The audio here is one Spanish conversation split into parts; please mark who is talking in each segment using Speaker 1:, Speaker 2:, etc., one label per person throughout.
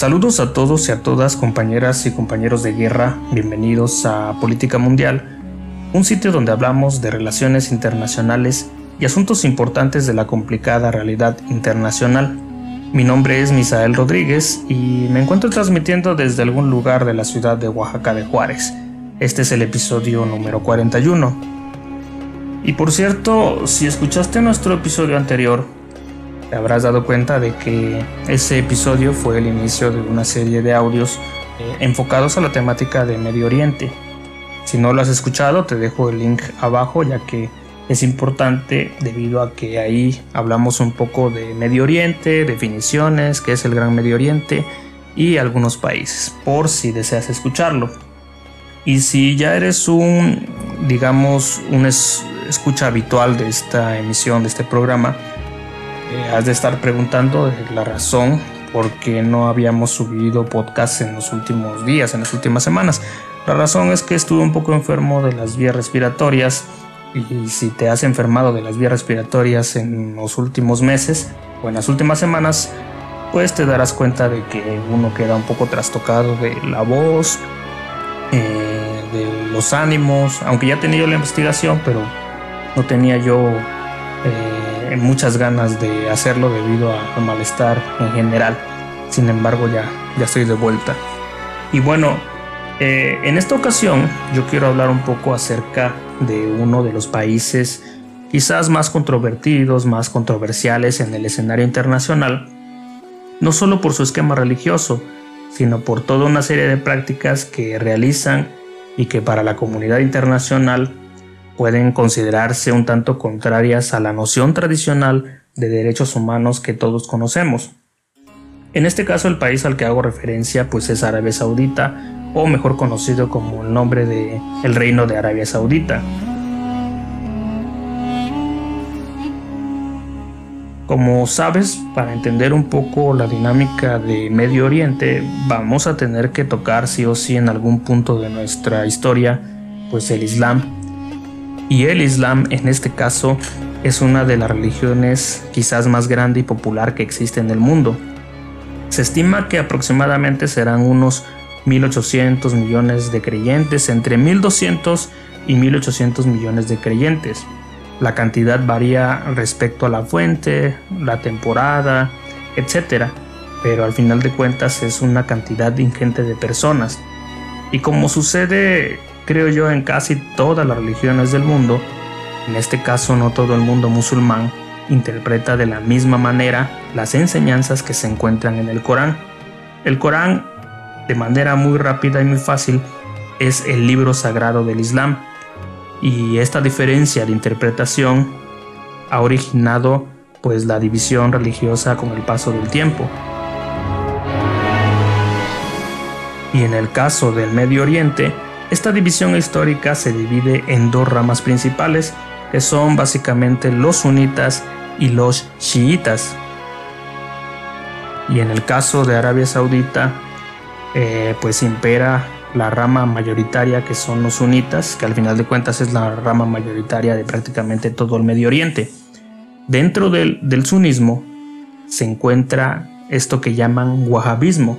Speaker 1: Saludos a todos y a todas compañeras y compañeros de guerra, bienvenidos a Política Mundial, un sitio donde hablamos de relaciones internacionales y asuntos importantes de la complicada realidad internacional. Mi nombre es Misael Rodríguez y me encuentro transmitiendo desde algún lugar de la ciudad de Oaxaca de Juárez. Este es el episodio número 41. Y por cierto, si escuchaste nuestro episodio anterior, te habrás dado cuenta de que ese episodio fue el inicio de una serie de audios eh, enfocados a la temática de Medio Oriente. Si no lo has escuchado, te dejo el link abajo ya que es importante debido a que ahí hablamos un poco de Medio Oriente, definiciones, qué es el Gran Medio Oriente y algunos países, por si deseas escucharlo. Y si ya eres un, digamos, un escucha habitual de esta emisión, de este programa, eh, has de estar preguntando la razón por qué no habíamos subido podcast en los últimos días, en las últimas semanas. La razón es que estuve un poco enfermo de las vías respiratorias y si te has enfermado de las vías respiratorias en los últimos meses o en las últimas semanas, pues te darás cuenta de que uno queda un poco trastocado de la voz, eh, de los ánimos, aunque ya he tenido la investigación, pero no tenía yo... Eh, muchas ganas de hacerlo debido al malestar en general. Sin embargo, ya, ya estoy de vuelta. Y bueno, eh, en esta ocasión yo quiero hablar un poco acerca de uno de los países quizás más controvertidos, más controversiales en el escenario internacional, no solo por su esquema religioso, sino por toda una serie de prácticas que realizan y que para la comunidad internacional pueden considerarse un tanto contrarias a la noción tradicional de derechos humanos que todos conocemos. En este caso el país al que hago referencia pues es Arabia Saudita o mejor conocido como el nombre de el Reino de Arabia Saudita. Como sabes, para entender un poco la dinámica de Medio Oriente, vamos a tener que tocar sí o sí en algún punto de nuestra historia, pues el Islam y el Islam en este caso es una de las religiones quizás más grande y popular que existe en el mundo. Se estima que aproximadamente serán unos 1.800 millones de creyentes, entre 1.200 y 1.800 millones de creyentes. La cantidad varía respecto a la fuente, la temporada, etc. Pero al final de cuentas es una cantidad ingente de personas. Y como sucede creo yo, en casi todas las religiones del mundo, en este caso no todo el mundo musulmán, interpreta de la misma manera las enseñanzas que se encuentran en el Corán. El Corán, de manera muy rápida y muy fácil, es el libro sagrado del Islam, y esta diferencia de interpretación ha originado pues la división religiosa con el paso del tiempo. Y en el caso del Medio Oriente, esta división histórica se divide en dos ramas principales, que son básicamente los sunitas y los chiitas. Y en el caso de Arabia Saudita, eh, pues impera la rama mayoritaria que son los sunitas, que al final de cuentas es la rama mayoritaria de prácticamente todo el Medio Oriente. Dentro del, del sunismo se encuentra esto que llaman wahhabismo,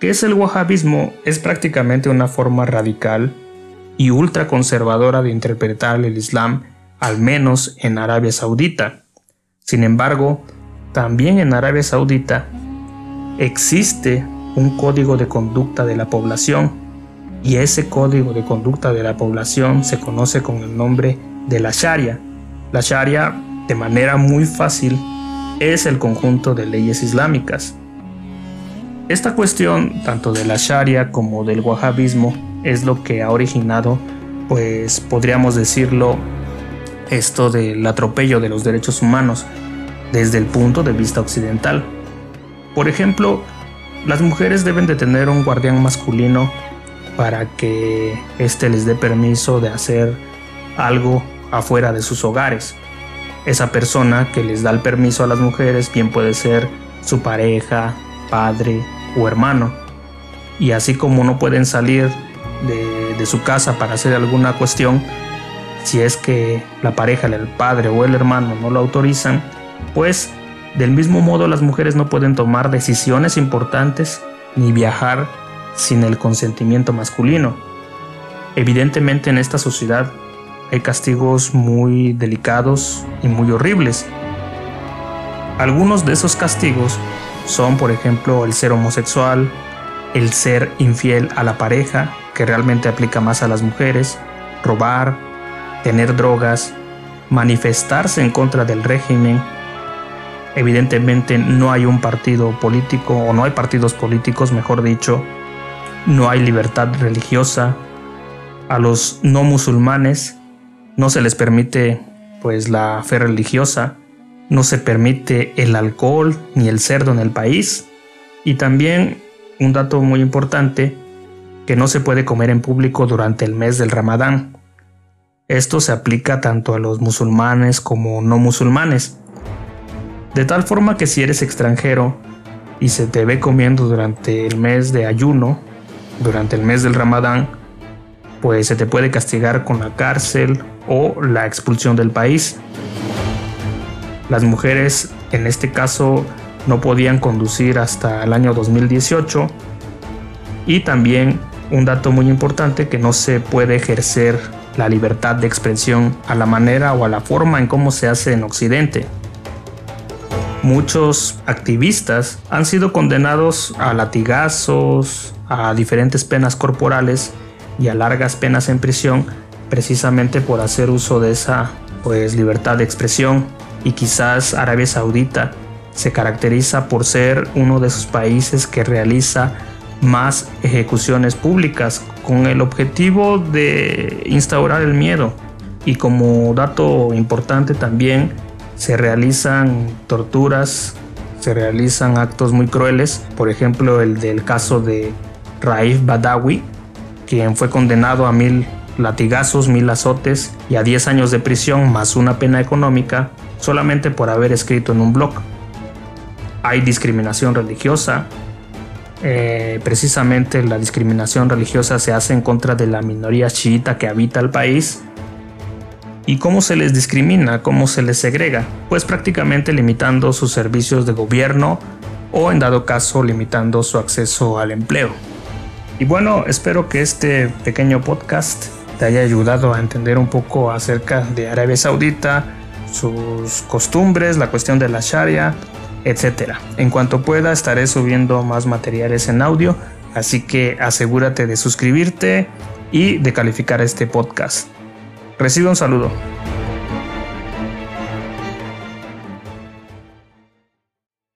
Speaker 1: ¿Qué es el wahhabismo? Es prácticamente una forma radical y ultraconservadora de interpretar el Islam, al menos en Arabia Saudita. Sin embargo, también en Arabia Saudita existe un código de conducta de la población y ese código de conducta de la población se conoce con el nombre de la Sharia. La Sharia, de manera muy fácil, es el conjunto de leyes islámicas esta cuestión, tanto de la Sharia como del wahhabismo, es lo que ha originado, pues podríamos decirlo, esto del atropello de los derechos humanos desde el punto de vista occidental. Por ejemplo, las mujeres deben de tener un guardián masculino para que éste les dé permiso de hacer algo afuera de sus hogares. Esa persona que les da el permiso a las mujeres bien puede ser su pareja, padre, o hermano. Y así como no pueden salir de, su casa para hacer alguna cuestión, si es que la pareja, el padre o el hermano no lo autorizan, pues Del mismo modo, las mujeres no pueden tomar decisiones importantes ni viajar sin el consentimiento masculino. Evidentemente en esta sociedad hay castigos muy delicados y muy horribles. Algunos de esos castigos son, por ejemplo, el ser homosexual, el ser infiel a la pareja, que realmente aplica más a las mujeres, robar, tener drogas, manifestarse en contra del régimen. Evidentemente no hay un partido político o no hay partidos políticos, mejor dicho, no hay libertad religiosa. A los no musulmanes no se les permite pues la fe religiosa, no se permite el alcohol ni el cerdo en el país y también un dato muy importante que no se puede comer en público durante el mes del Ramadán. Esto se aplica tanto a los musulmanes como no musulmanes. De tal forma que si eres extranjero y se te ve comiendo durante el mes de ayuno, durante el mes del Ramadán, pues se te puede castigar con la cárcel o la expulsión del país. Las mujeres en este caso no podían conducir hasta el año 2018 y también un dato muy importante que no se puede ejercer la libertad de expresión a la manera o a la forma en cómo se hace en Occidente. Muchos activistas han sido condenados a latigazos, a diferentes penas corporales y a largas penas en prisión precisamente por hacer uso de esa pues libertad de expresión y quizás Arabia Saudita se caracteriza por ser uno de esos países que realiza más ejecuciones públicas con el objetivo de instaurar el miedo. Y como dato importante también se realizan torturas, se realizan actos muy crueles, por ejemplo el del caso de Raif Badawi, quien fue condenado a mil latigazos, mil azotes y a 10 años de prisión más una pena económica solamente por haber escrito en un blog. Hay discriminación religiosa. Eh, precisamente la discriminación religiosa se hace en contra de la minoría chiita que habita el país. ¿Y cómo se les discrimina? ¿Cómo se les segrega? Pues prácticamente limitando sus servicios de gobierno o en dado caso limitando su acceso al empleo. Y bueno, espero que este pequeño podcast te haya ayudado a entender un poco acerca de Arabia Saudita, sus costumbres, la cuestión de la Sharia, etc. En cuanto pueda estaré subiendo más materiales en audio, así que asegúrate de suscribirte y de calificar este podcast. Recibe un saludo.